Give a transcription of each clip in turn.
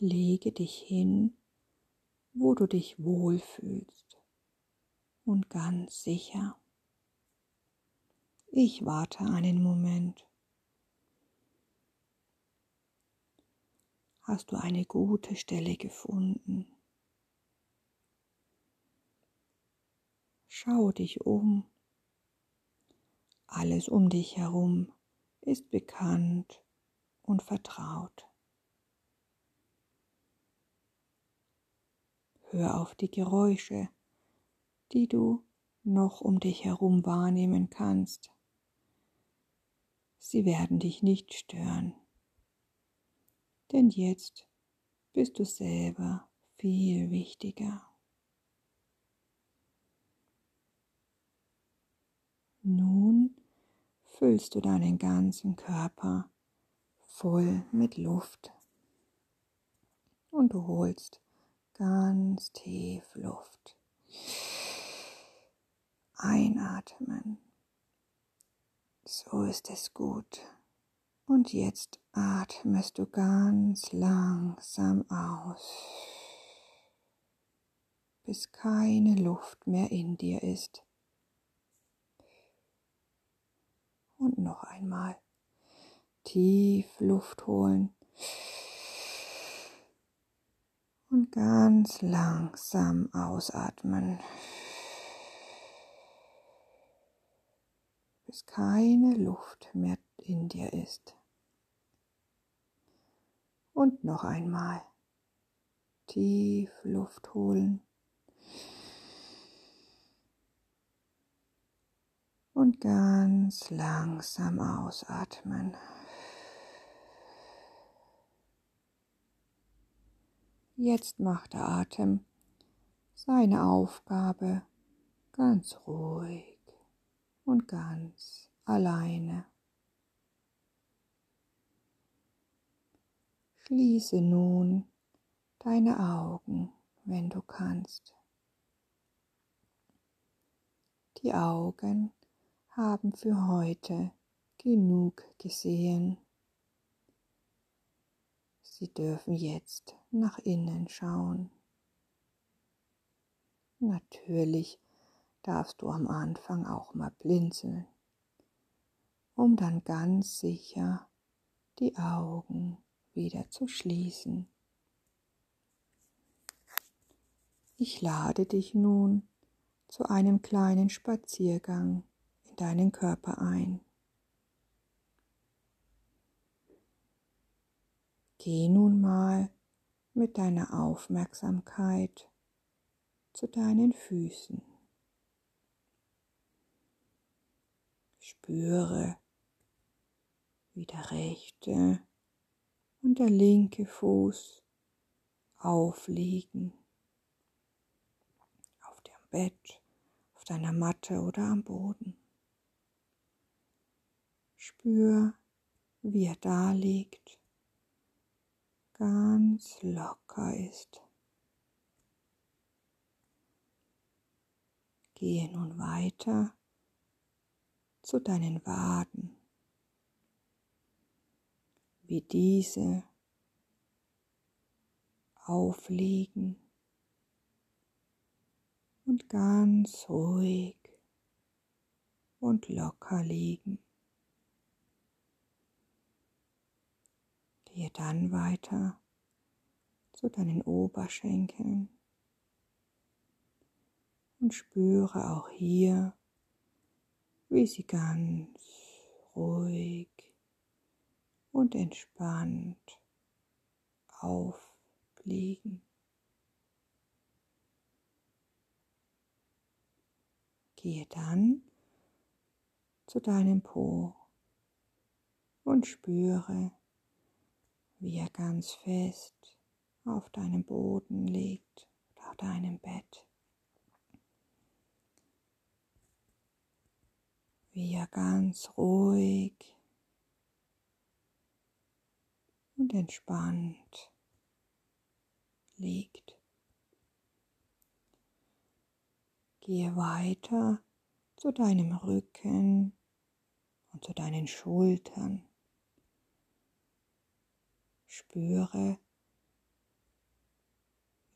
lege dich hin, wo du dich wohlfühlst und ganz sicher. Ich warte einen Moment. Hast du eine gute Stelle gefunden? Schau dich um. Alles um dich herum ist bekannt und vertraut. Hör auf die Geräusche, die du noch um dich herum wahrnehmen kannst. Sie werden dich nicht stören, denn jetzt bist du selber viel wichtiger. Nun füllst du deinen ganzen Körper voll mit Luft und du holst ganz tief Luft. Einatmen. So ist es gut. Und jetzt atmest du ganz langsam aus, bis keine Luft mehr in dir ist. Und noch einmal tief Luft holen und ganz langsam ausatmen, bis keine Luft mehr in dir ist. Und noch einmal tief Luft holen und ganz langsam ausatmen. Jetzt macht der Atem seine Aufgabe ganz ruhig und ganz alleine. Schließe nun deine Augen, wenn du kannst. Die Augen haben für heute genug gesehen. Sie dürfen jetzt nach innen schauen. Natürlich darfst du am Anfang auch mal blinzeln, um dann ganz sicher die Augen wieder zu schließen. Ich lade dich nun zu einem kleinen Spaziergang in deinen Körper ein. Geh nun mal mit deiner Aufmerksamkeit zu deinen Füßen. Spüre, wie der rechte und der linke Fuß aufliegen auf dem Bett, auf deiner Matte oder am Boden. Spür, wie er da liegt ganz locker ist. Gehe nun weiter zu deinen Waden, wie diese aufliegen und ganz ruhig und locker liegen. Gehe dann weiter zu deinen Oberschenkeln und spüre auch hier, wie sie ganz ruhig und entspannt aufliegen. Gehe dann zu deinem Po und spüre, wie er ganz fest auf deinem Boden liegt oder auf deinem Bett. Wie er ganz ruhig und entspannt liegt. Gehe weiter zu deinem Rücken und zu deinen Schultern. Spüre,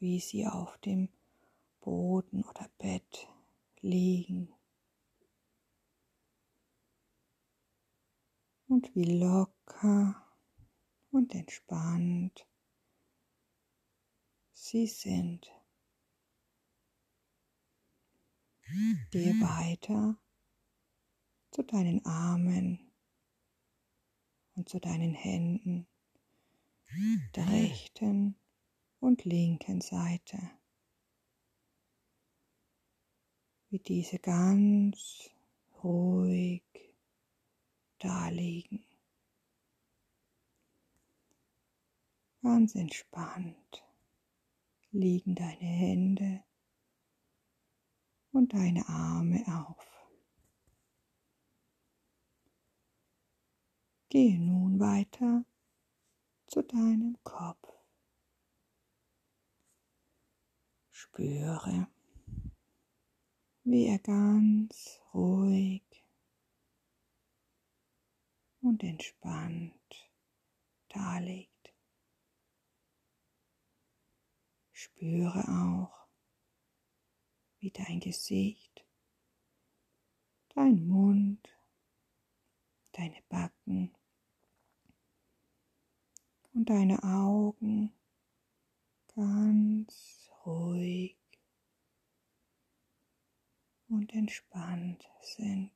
wie sie auf dem Boden oder Bett liegen. Und wie locker und entspannt sie sind. Gehe weiter zu deinen Armen und zu deinen Händen, der rechten und linken Seite, wie diese ganz ruhig da liegen, ganz entspannt liegen deine Hände und deine Arme auf. Gehe nun weiter zu deinem Kopf. Spüre, wie er ganz ruhig und entspannt da liegt. Spüre auch, wie dein Gesicht, dein Mund, deine Backen und deine Augen ganz ruhig und entspannt sind.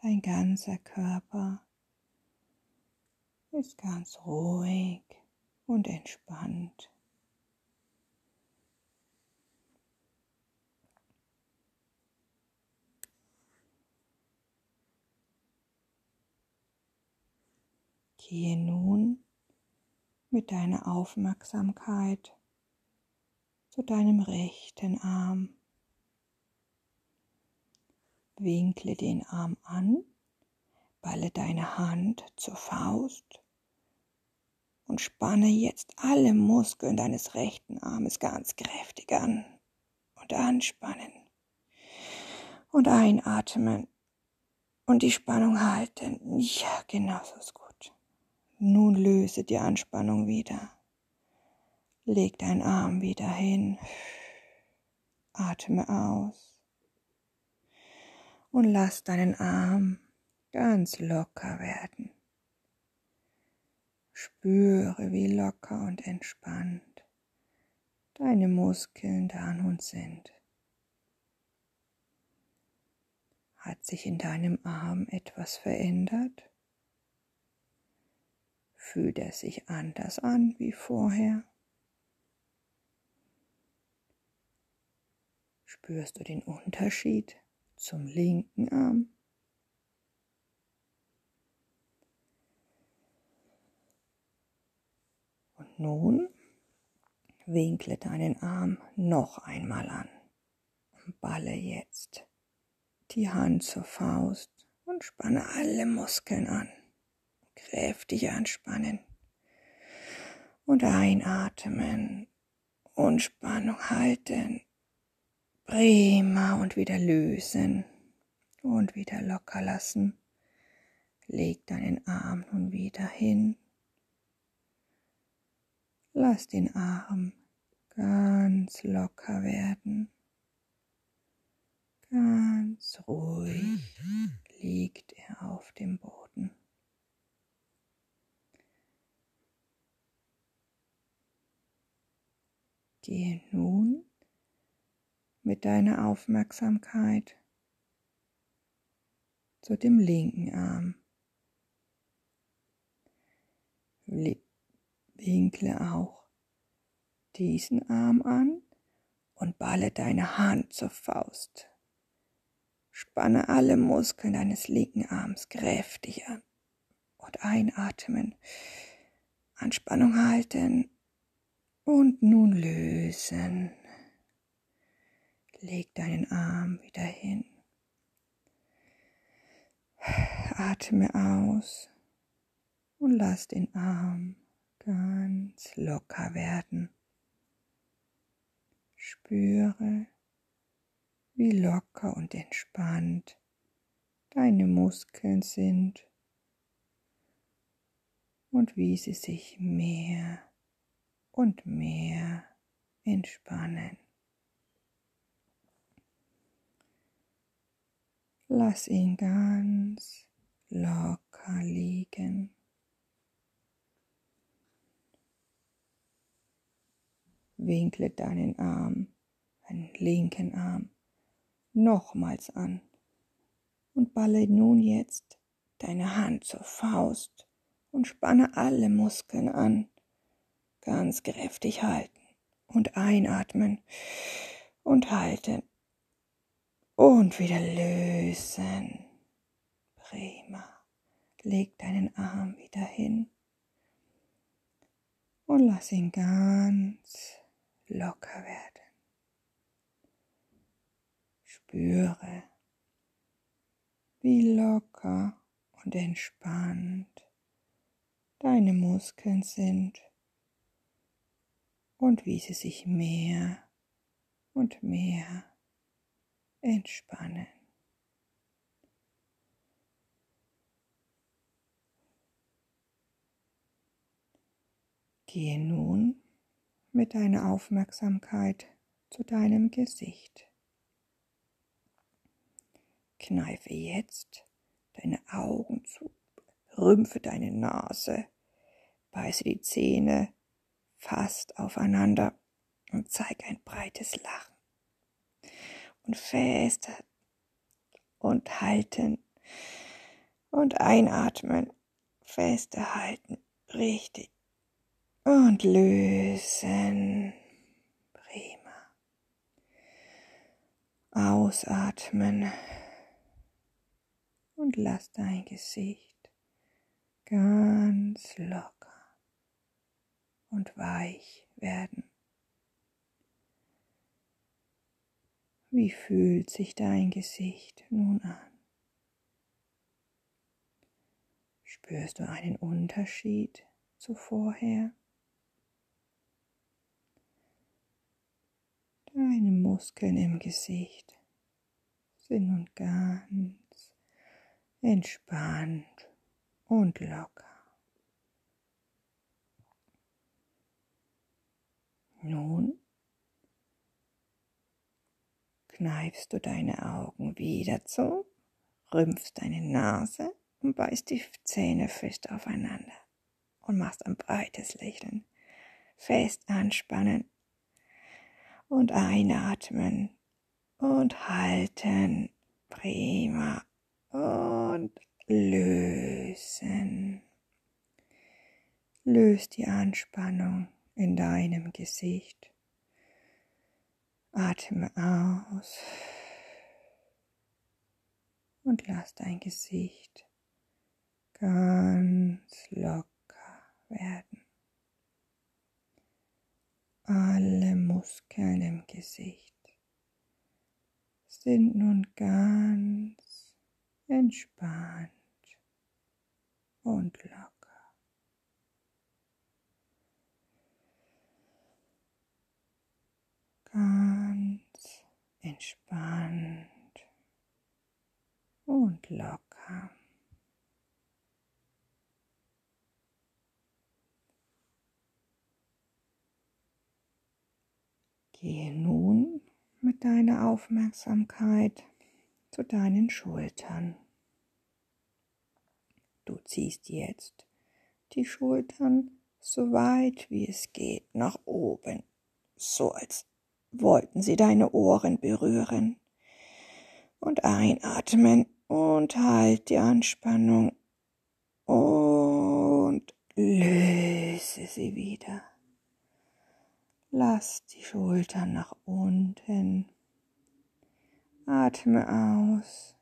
Dein ganzer Körper ist ganz ruhig und entspannt. Gehe nun mit deiner Aufmerksamkeit zu deinem rechten Arm. Winkle den Arm an, balle deine Hand zur Faust und spanne jetzt alle Muskeln deines rechten Armes ganz kräftig an und anspannen und einatmen und die Spannung halten. Ja, genau so ist gut. Nun löse die Anspannung wieder. Leg deinen Arm wieder hin. Atme aus und lass deinen Arm ganz locker werden. Spüre, wie locker und entspannt deine Muskeln da nun sind. Hat sich in deinem Arm etwas verändert? Fühlt er sich anders an wie vorher? Spürst du den Unterschied zum linken Arm. Und nun winkle deinen Arm noch einmal an und balle jetzt die Hand zur Faust und spanne alle Muskeln an. Kräftig anspannen und einatmen und Spannung halten Prima und wieder lösen und wieder locker lassen. Leg deinen Arm nun wieder hin. Lass den Arm ganz locker werden. Ganz ruhig liegt er auf dem Boden. Gehe nun mit deiner Aufmerksamkeit zu dem linken Arm. Winkle auch diesen Arm an und balle deine Hand zur Faust. Spanne alle Muskeln deines linken Arms kräftig an und einatmen, Anspannung halten und nun lösen. Leg deinen Arm wieder hin. Atme aus und lass den Arm ganz locker werden. Spüre, wie locker und entspannt deine Muskeln sind und wie sie sich mehr und mehr entspannen. Lass ihn ganz locker liegen. Winkle deinen Arm, deinen linken Arm, nochmals an und balle nun jetzt deine Hand zur Faust und spanne alle Muskeln an. Ganz kräftig halten und einatmen und halten und wieder lösen. Prima. Leg deinen Arm wieder hin und lass ihn ganz locker werden. Spüre, wie locker und entspannt deine Muskeln sind und wie sie sich mehr und mehr entspannen. Gehe nun mit deiner Aufmerksamkeit zu deinem Gesicht. Kneife jetzt deine Augen zu, rümpfe deine Nase, beiße die Zähne fast aufeinander und zeige ein breites Lachen. Und fest und halten und einatmen, feste halten, richtig und lösen. Prima. Ausatmen und lass dein Gesicht ganz locker und weich werden. Wie fühlt sich dein Gesicht nun an? Spürst du einen Unterschied zu vorher? Deine Muskeln im Gesicht sind nun ganz entspannt und locker. Nun kneifst du deine Augen wieder zu, rümpfst deine Nase und beißt die Zähne fest aufeinander und machst ein breites Lächeln. Fest anspannen und einatmen und halten. Prima. Und lösen. Löst die Anspannung in deinem Gesicht. Atme aus und lass dein Gesicht ganz locker werden alle Muskeln im Gesicht sind nun ganz entspannt und locker. Ganz entspannt und locker. Gehe nun mit deiner Aufmerksamkeit zu deinen Schultern. Du ziehst jetzt die Schultern so weit wie es geht nach oben, so als wollten sie deine Ohren berühren. Und einatmen und halt die Anspannung und löse sie wieder. Lass die Schultern nach unten. Atme aus.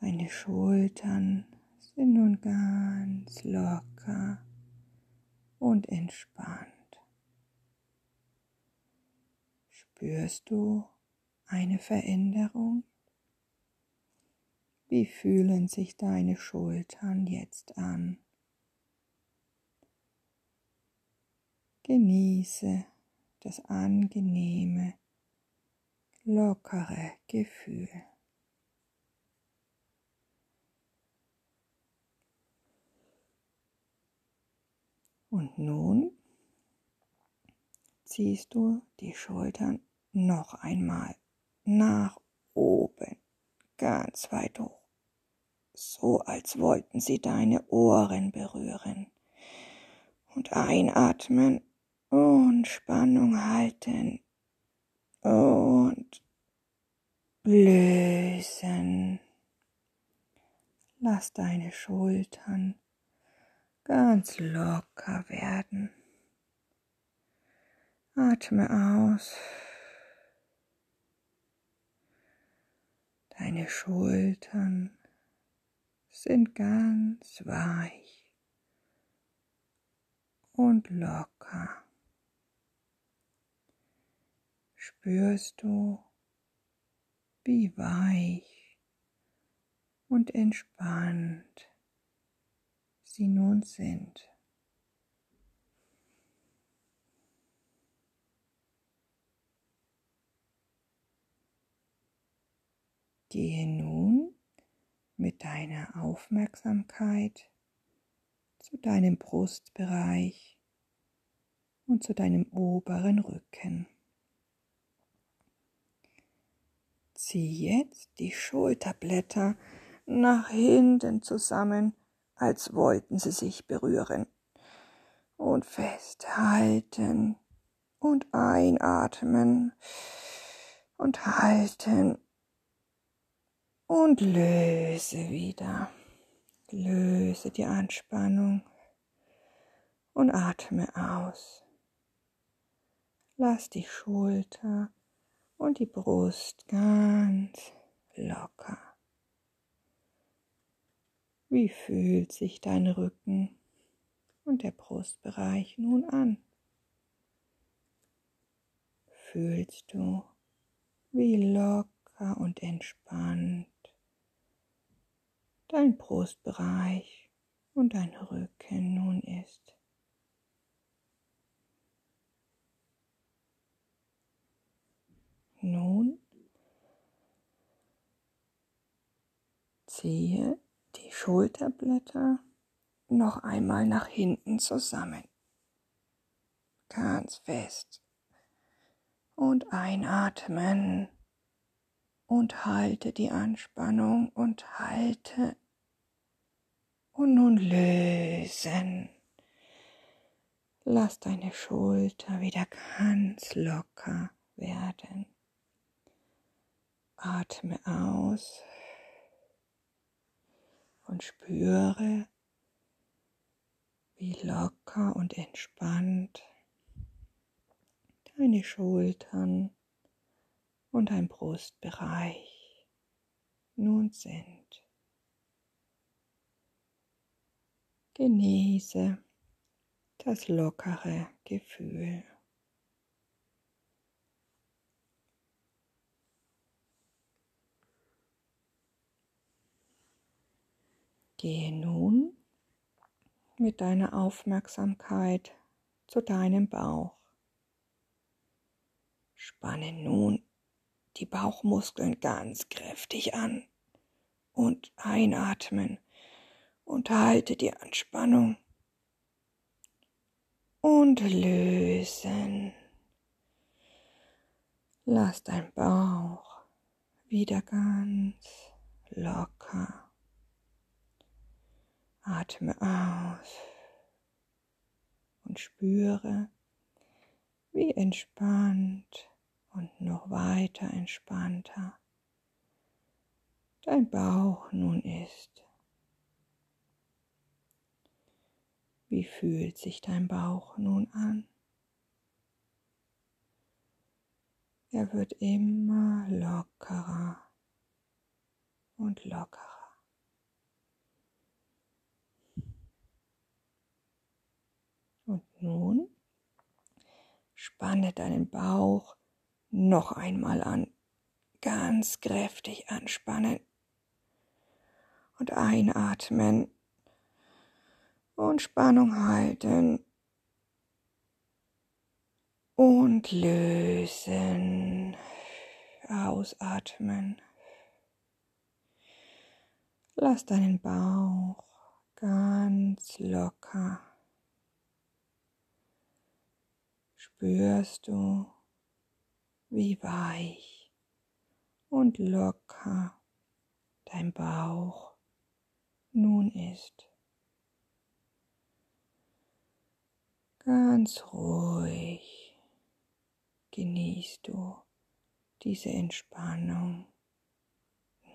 Deine Schultern sind nun ganz locker und entspannt. Spürst du eine Veränderung? Wie fühlen sich deine Schultern jetzt an? Genieße das angenehme, lockere Gefühl. Und nun ziehst du die Schultern noch einmal nach oben, ganz weit hoch, so als wollten sie deine Ohren berühren. Und einatmen und Spannung halten und lösen. Lass deine Schultern ganz locker werden. Atme aus. Deine Schultern sind ganz weich und locker. Spürst du, wie weich und entspannt sie nun sind. Gehe nun mit deiner Aufmerksamkeit zu deinem Brustbereich und zu deinem oberen Rücken. Zieh jetzt die Schulterblätter nach hinten zusammen, als wollten sie sich berühren. Und festhalten und einatmen und halten und löse wieder. Löse die Anspannung und atme aus. Lass die Schulter und die Brust ganz locker. Wie fühlt sich dein Rücken und der Brustbereich nun an? Fühlst du, wie locker und entspannt dein Brustbereich und dein Rücken nun ist. Nun ziehe die Schulterblätter noch einmal nach hinten zusammen. Ganz fest. Und einatmen. Und halte die Anspannung und halte und nun lösen. Lass deine Schulter wieder ganz locker werden. Atme aus und spüre, wie locker und entspannt deine Schultern und dein Brustbereich nun sind. Genieße das lockere Gefühl. Gehe nun mit deiner Aufmerksamkeit zu deinem Bauch. Spanne nun die Bauchmuskeln ganz kräftig an und einatmen und halte die Anspannung und lösen. Lass dein Bauch wieder ganz locker. Atme aus und spüre, wie entspannt und noch weiter entspannter dein Bauch nun ist. Wie fühlt sich dein Bauch nun an? Er wird immer lockerer und lockerer. Und nun spanne deinen Bauch noch einmal an. Ganz kräftig anspannen und einatmen und Spannung halten und lösen, ausatmen. Lass deinen Bauch ganz locker spürst du, wie weich und locker dein Bauch nun ist. Ganz ruhig genießt du diese Entspannung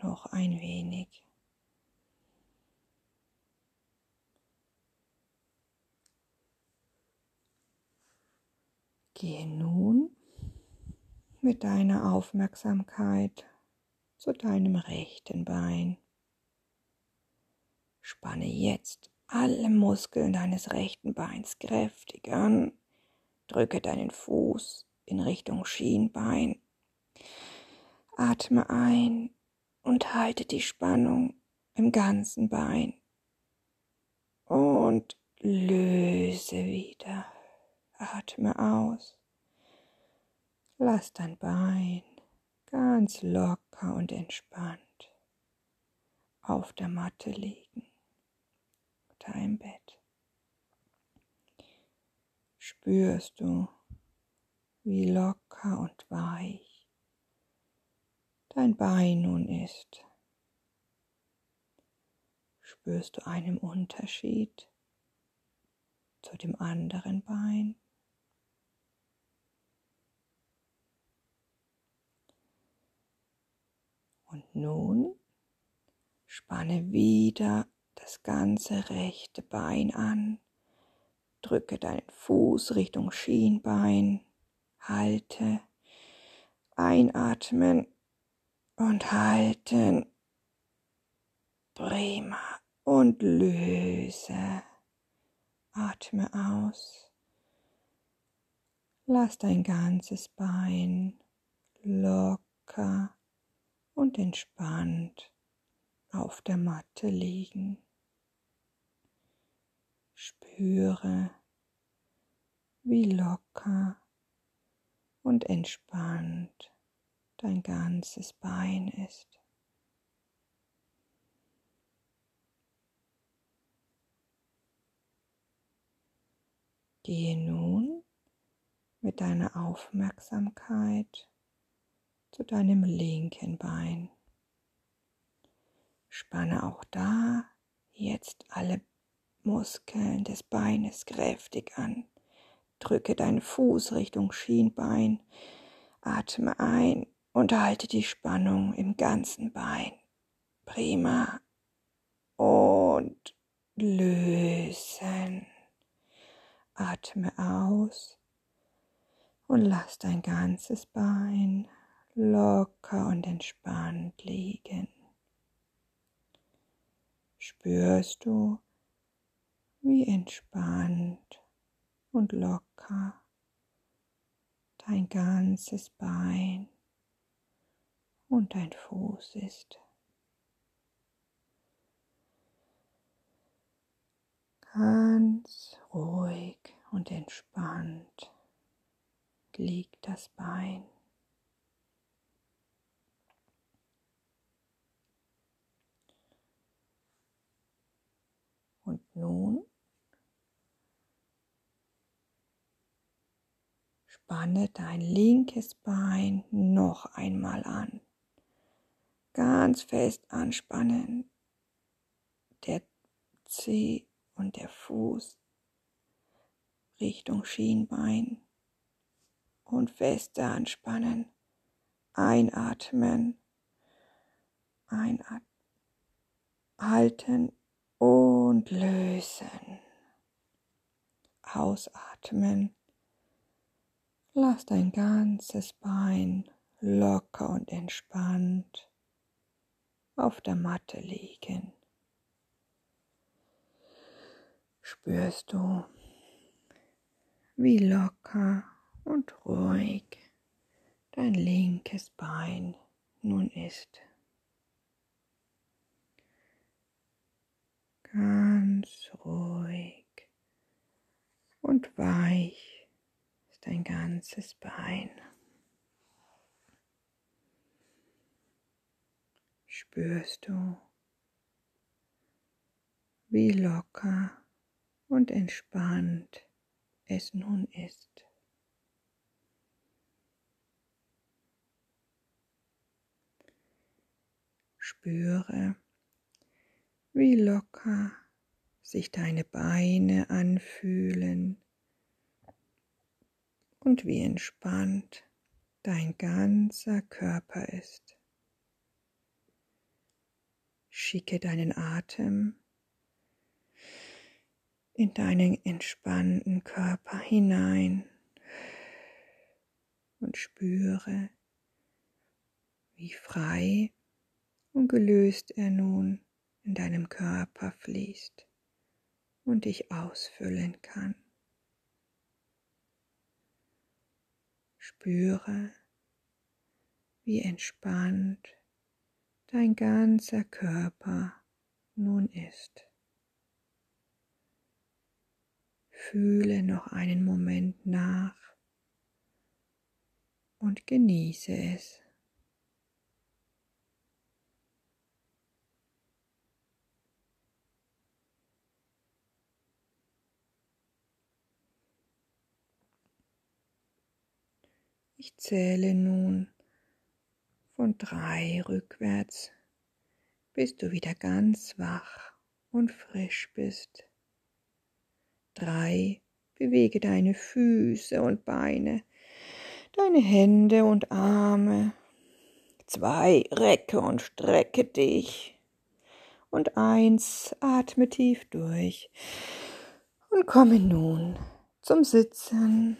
noch ein wenig. Gehe nun mit deiner Aufmerksamkeit zu deinem rechten Bein. Spanne jetzt alle Muskeln deines rechten Beins kräftig an. Drücke deinen Fuß in Richtung Schienbein. Atme ein und halte die Spannung im ganzen Bein. Und löse wieder. Atme aus. Lass dein Bein ganz locker und entspannt auf der Matte liegen oder im Bett. Spürst du, wie locker und weich dein Bein nun ist. Spürst du einen Unterschied zu dem anderen Bein? Und nun spanne wieder das ganze rechte Bein an. Drücke deinen Fuß Richtung Schienbein. Halte. Einatmen und halten. Prima. Und löse. Atme aus. Lass dein ganzes Bein locker und entspannt auf der Matte liegen. Spüre, wie locker und entspannt dein ganzes Bein ist. Gehe nun mit deiner Aufmerksamkeit zu deinem linken Bein. Spanne auch da jetzt alle Muskeln des Beines kräftig an. Drücke deinen Fuß Richtung Schienbein. Atme ein und halte die Spannung im ganzen Bein. Prima. Und lösen. Atme aus und lass dein ganzes Bein locker und entspannt liegen. Spürst du, wie entspannt und locker dein ganzes Bein und dein Fuß ist. Ganz ruhig und entspannt liegt das Bein. Und nun spanne dein linkes Bein noch einmal an. Ganz fest anspannen. Der Zeh und der Fuß Richtung Schienbein und feste anspannen. Einatmen. Einatmen. Halten und lösen. Ausatmen. Lass dein ganzes Bein locker und entspannt auf der Matte liegen. Spürst du, wie locker und ruhig dein linkes Bein nun ist. ganz ruhig und weich ist dein ganzes Bein. Spürst du, wie locker und entspannt es nun ist. Spüre, wie locker sich deine Beine anfühlen und wie entspannt dein ganzer Körper ist. Schicke deinen Atem in deinen entspannten Körper hinein und spüre, wie frei und gelöst er nun in deinem Körper fließt und dich ausfüllen kann. Spüre, wie entspannt dein ganzer Körper nun ist. Fühle noch einen Moment nach und genieße es. Ich zähle nun von drei rückwärts, bis du wieder ganz wach und frisch bist. Drei, bewege deine Füße und Beine, deine Hände und Arme. Zwei, recke und strecke dich. Und eins, atme tief durch und komme nun zum Sitzen.